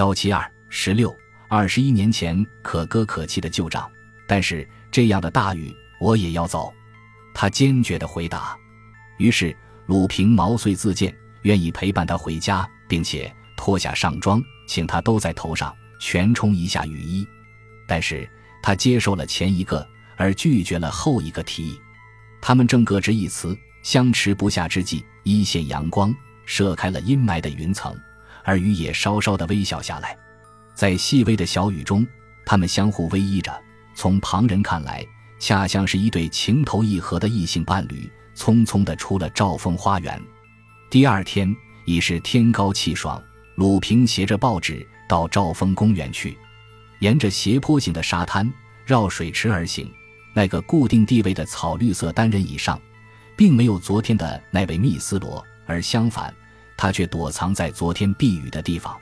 幺七二十六二十一年前可歌可泣的旧账，但是这样的大雨我也要走。他坚决地回答。于是鲁平毛遂自荐，愿意陪伴他回家，并且脱下上装，请他兜在头上，全冲一下雨衣。但是他接受了前一个，而拒绝了后一个提议。他们正各执一词，相持不下之际，一线阳光射开了阴霾的云层，而雨也稍稍的微笑下来。在细微的小雨中，他们相互偎依着，从旁人看来，恰像是一对情投意合的异性伴侣，匆匆的出了兆丰花园。第二天已是天高气爽，鲁平携着报纸到兆丰公园去，沿着斜坡形的沙滩绕水池而行。那个固定地位的草绿色单人椅上，并没有昨天的那位密斯罗，而相反，他却躲藏在昨天避雨的地方。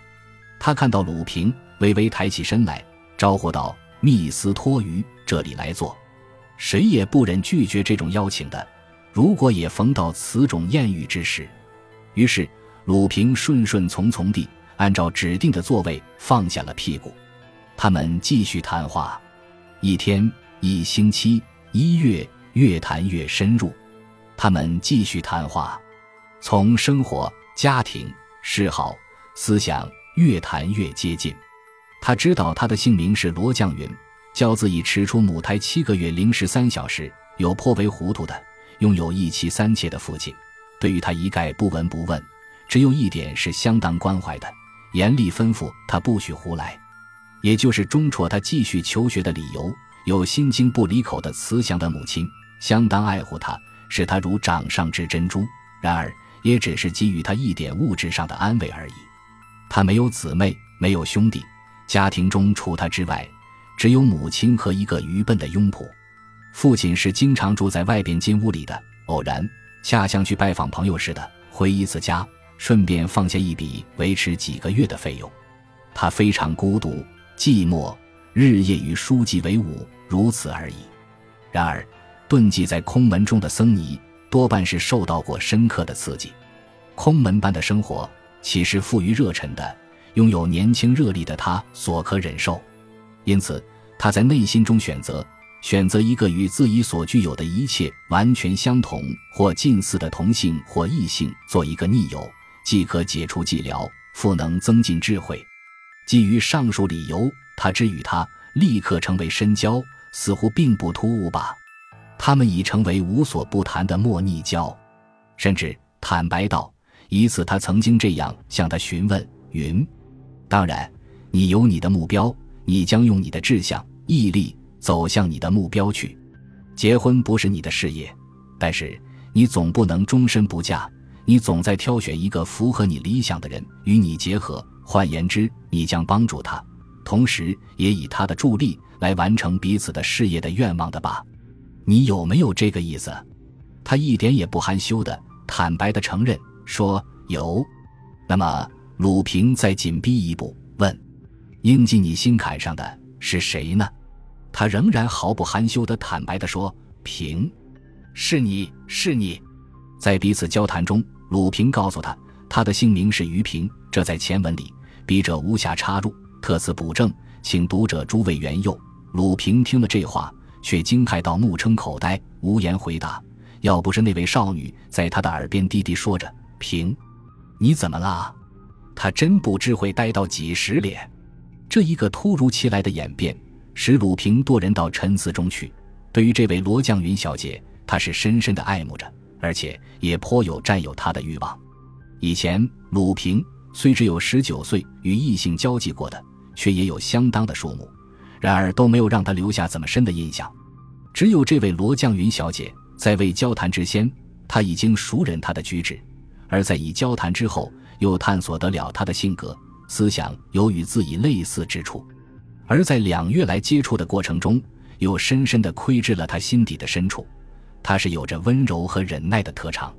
他看到鲁平，微微抬起身来，招呼道：“密斯托于这里来坐。”谁也不忍拒绝这种邀请的。如果也逢到此种艳遇之时，于是鲁平顺顺从从地按照指定的座位放下了屁股。他们继续谈话。一天。一星期，一月，越谈越深入。他们继续谈话，从生活、家庭、嗜好、思想越谈越接近。他知道他的姓名是罗绛云，教自己持出母胎七个月零十三小时，有颇为糊涂的，拥有一妻三妾的父亲，对于他一概不闻不问。只有一点是相当关怀的，严厉吩咐他不许胡来，也就是中辍他继续求学的理由。有心经不离口的慈祥的母亲，相当爱护他，视他如掌上之珍珠。然而，也只是给予他一点物质上的安慰而已。他没有姊妹，没有兄弟，家庭中除他之外，只有母亲和一个愚笨的佣仆。父亲是经常住在外边金屋里的，偶然恰像去拜访朋友似的回一次家，顺便放下一笔维持几个月的费用。他非常孤独寂寞，日夜与书籍为伍。如此而已。然而，遁迹在空门中的僧尼多半是受到过深刻的刺激。空门般的生活岂是富于热忱的、拥有年轻热力的他所可忍受？因此，他在内心中选择选择一个与自己所具有的一切完全相同或近似的同性或异性做一个逆友，既可解除寂寥，复能增进智慧。基于上述理由，他之与他立刻成为深交。似乎并不突兀吧？他们已成为无所不谈的莫逆交，甚至坦白道：一次他曾经这样向他询问：“云，当然，你有你的目标，你将用你的志向、毅力走向你的目标去。结婚不是你的事业，但是你总不能终身不嫁。你总在挑选一个符合你理想的人与你结合。换言之，你将帮助他，同时也以他的助力。”来完成彼此的事业的愿望的吧？你有没有这个意思？他一点也不含羞的、坦白的承认说有。那么鲁平再紧逼一步问：“应进你心坎上的是谁呢？”他仍然毫不含羞的坦白的说：“平，是你是你。”在彼此交谈中，鲁平告诉他，他的姓名是于平，这在前文里笔者无暇插入，特此补正，请读者诸位原佑。鲁平听了这话，却惊骇到目撑口呆，无言回答。要不是那位少女在他的耳边低低说着：“平，你怎么了？”他真不知会呆到几时脸。这一个突如其来的演变，使鲁平堕人到沉思中去。对于这位罗绛云小姐，他是深深的爱慕着，而且也颇有占有她的欲望。以前，鲁平虽只有十九岁，与异性交际过的，却也有相当的数目。然而都没有让他留下怎么深的印象，只有这位罗绛云小姐在未交谈之先，他已经熟认她的举止；而在已交谈之后，又探索得了她的性格、思想有与自己类似之处；而在两月来接触的过程中，又深深地窥知了他心底的深处。他是有着温柔和忍耐的特长。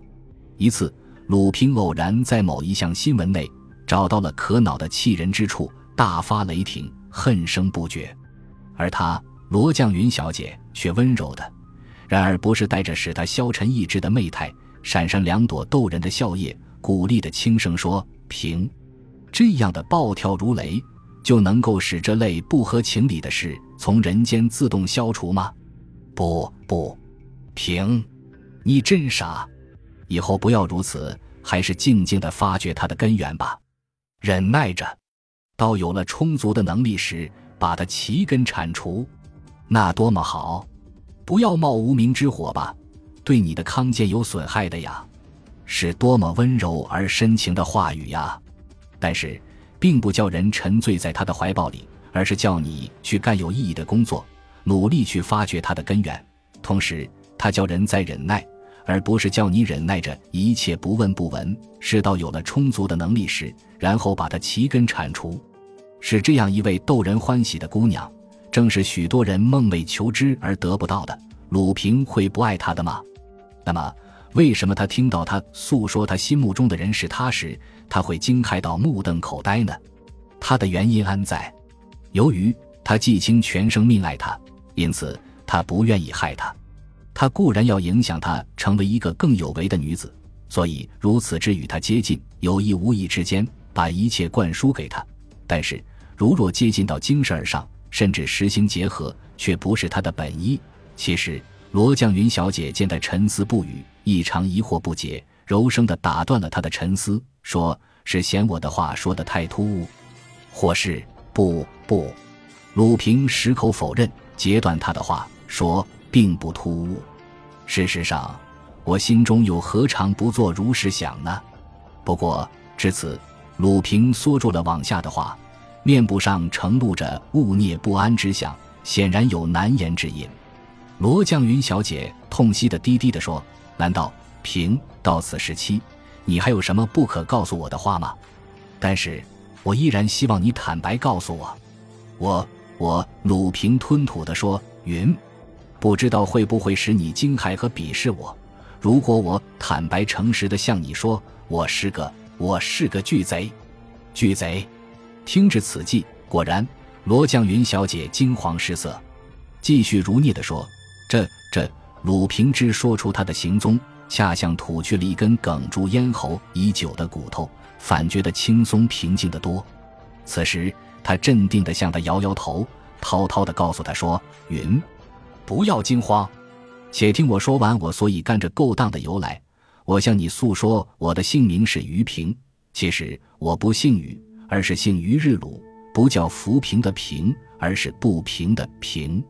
一次，鲁平偶然在某一项新闻内找到了可恼的气人之处，大发雷霆，恨声不绝。而她罗绛云小姐却温柔的，然而不是带着使她消沉意志的媚态，闪上两朵逗人的笑靥，鼓励的轻声说：“平，这样的暴跳如雷，就能够使这类不合情理的事从人间自动消除吗？不不，平，你真傻！以后不要如此，还是静静的发掘它的根源吧，忍耐着，到有了充足的能力时，把它齐根铲除，那多么好！不要冒无名之火吧，对你的康健有损害的呀。是多么温柔而深情的话语呀！但是，并不叫人沉醉在他的怀抱里，而是叫你去干有意义的工作，努力去发掘它的根源。同时，他叫人在忍耐，而不是叫你忍耐着一切不问不闻，事到有了充足的能力时，然后把它齐根铲除。是这样一位逗人欢喜的姑娘，正是许多人梦寐求之而得不到的。鲁平会不爱她的吗？那么？为什么他听到他诉说他心目中的人是他时，他会惊骇到目瞪口呆呢？他的原因安在？由于他季青全生命爱他，因此他不愿意害他。他固然要影响他成为一个更有为的女子，所以如此之与他接近，有意无意之间把一切灌输给他。但是如若接近到精神上，甚至实行结合，却不是他的本意。其实罗绛云小姐见他沉思不语。异常疑惑不解，柔声的打断了他的沉思，说是嫌我的话说的太突兀，或是不不。鲁平矢口否认，截断他的话，说并不突兀。事实上，我心中又何尝不做如是想呢？不过至此，鲁平缩住了往下的话，面部上呈露着勿念不安之相，显然有难言之隐。罗绛云小姐痛惜的低低的说。难道平到此时期，你还有什么不可告诉我的话吗？但是，我依然希望你坦白告诉我。我我鲁平吞吐的说：“云，不知道会不会使你惊骇和鄙视我？如果我坦白诚实的向你说，我是个我是个巨贼，巨贼。”听至此际，果然，罗绛云小姐惊惶失色，继续如逆地说：“这这。”鲁平之说出他的行踪，恰像吐去了一根哽住咽喉已久的骨头，反觉得轻松平静得多。此时，他镇定地向他摇摇头，滔滔地告诉他说：“云，不要惊慌，且听我说完我所以干这勾当的由来。我向你诉说，我的姓名是于平，其实我不姓于，而是姓于日鲁，不叫浮萍的萍，而是不平的平。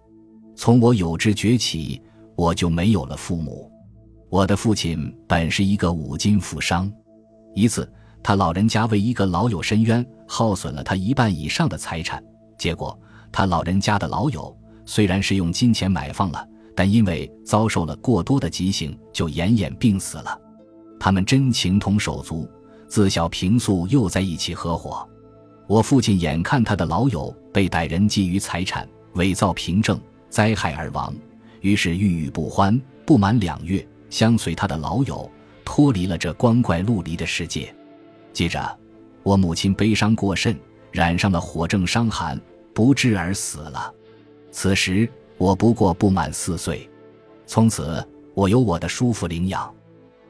从我有知觉起。”我就没有了父母。我的父亲本是一个五金富商，一次他老人家为一个老友申冤，耗损了他一半以上的财产。结果他老人家的老友虽然是用金钱买放了，但因为遭受了过多的急性，就奄奄病死了。他们真情同手足，自小平素又在一起合伙。我父亲眼看他的老友被歹人觊觎财产，伪造凭证，灾害而亡。于是郁郁不欢，不满两月，相随他的老友脱离了这光怪陆离的世界。接着，我母亲悲伤过甚，染上了火症伤寒，不治而死了。此时我不过不满四岁。从此，我由我的叔父领养。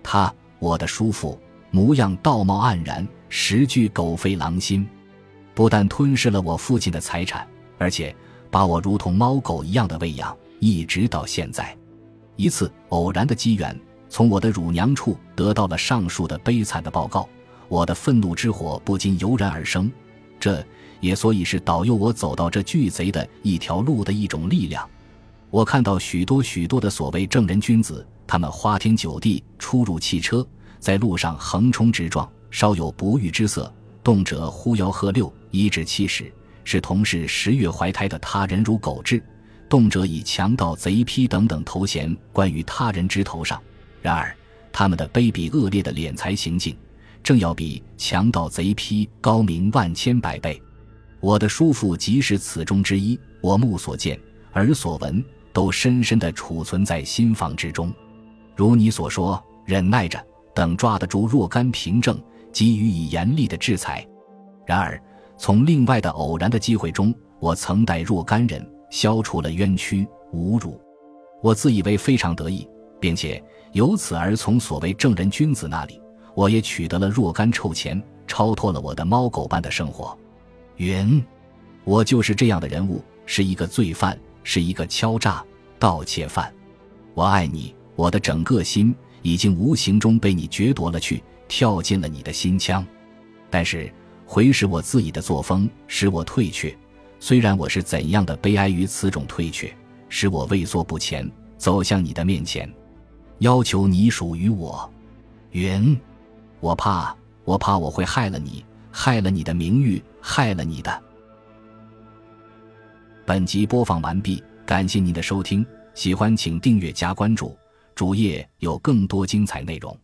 他，我的叔父，模样道貌岸然，实具狗吠狼心，不但吞噬了我父亲的财产，而且把我如同猫狗一样的喂养。一直到现在，一次偶然的机缘，从我的乳娘处得到了上述的悲惨的报告，我的愤怒之火不禁油然而生。这也所以是导诱我走到这巨贼的一条路的一种力量。我看到许多许多的所谓正人君子，他们花天酒地，出入汽车，在路上横冲直撞，稍有不遇之色，动辄呼吆喝六，一指七十，是同是十月怀胎的他人如狗彘。动辄以强盗、贼批等等头衔冠于他人之头上，然而他们的卑鄙恶劣的敛财行径，正要比强盗、贼批高明万千百倍。我的叔父即是此中之一，我目所见、耳所闻，都深深地储存在心房之中。如你所说，忍耐着，等抓得住若干凭证，给予以严厉的制裁。然而，从另外的偶然的机会中，我曾带若干人。消除了冤屈侮辱，我自以为非常得意，并且由此而从所谓正人君子那里，我也取得了若干臭钱，超脱了我的猫狗般的生活。云，我就是这样的人物，是一个罪犯，是一个敲诈盗窃犯。我爱你，我的整个心已经无形中被你掠夺了去，跳进了你的心腔。但是回使我自己的作风，使我退却。虽然我是怎样的悲哀于此种退却，使我畏缩不前，走向你的面前，要求你属于我。云，我怕，我怕我会害了你，害了你的名誉，害了你的。本集播放完毕，感谢您的收听，喜欢请订阅加关注，主页有更多精彩内容。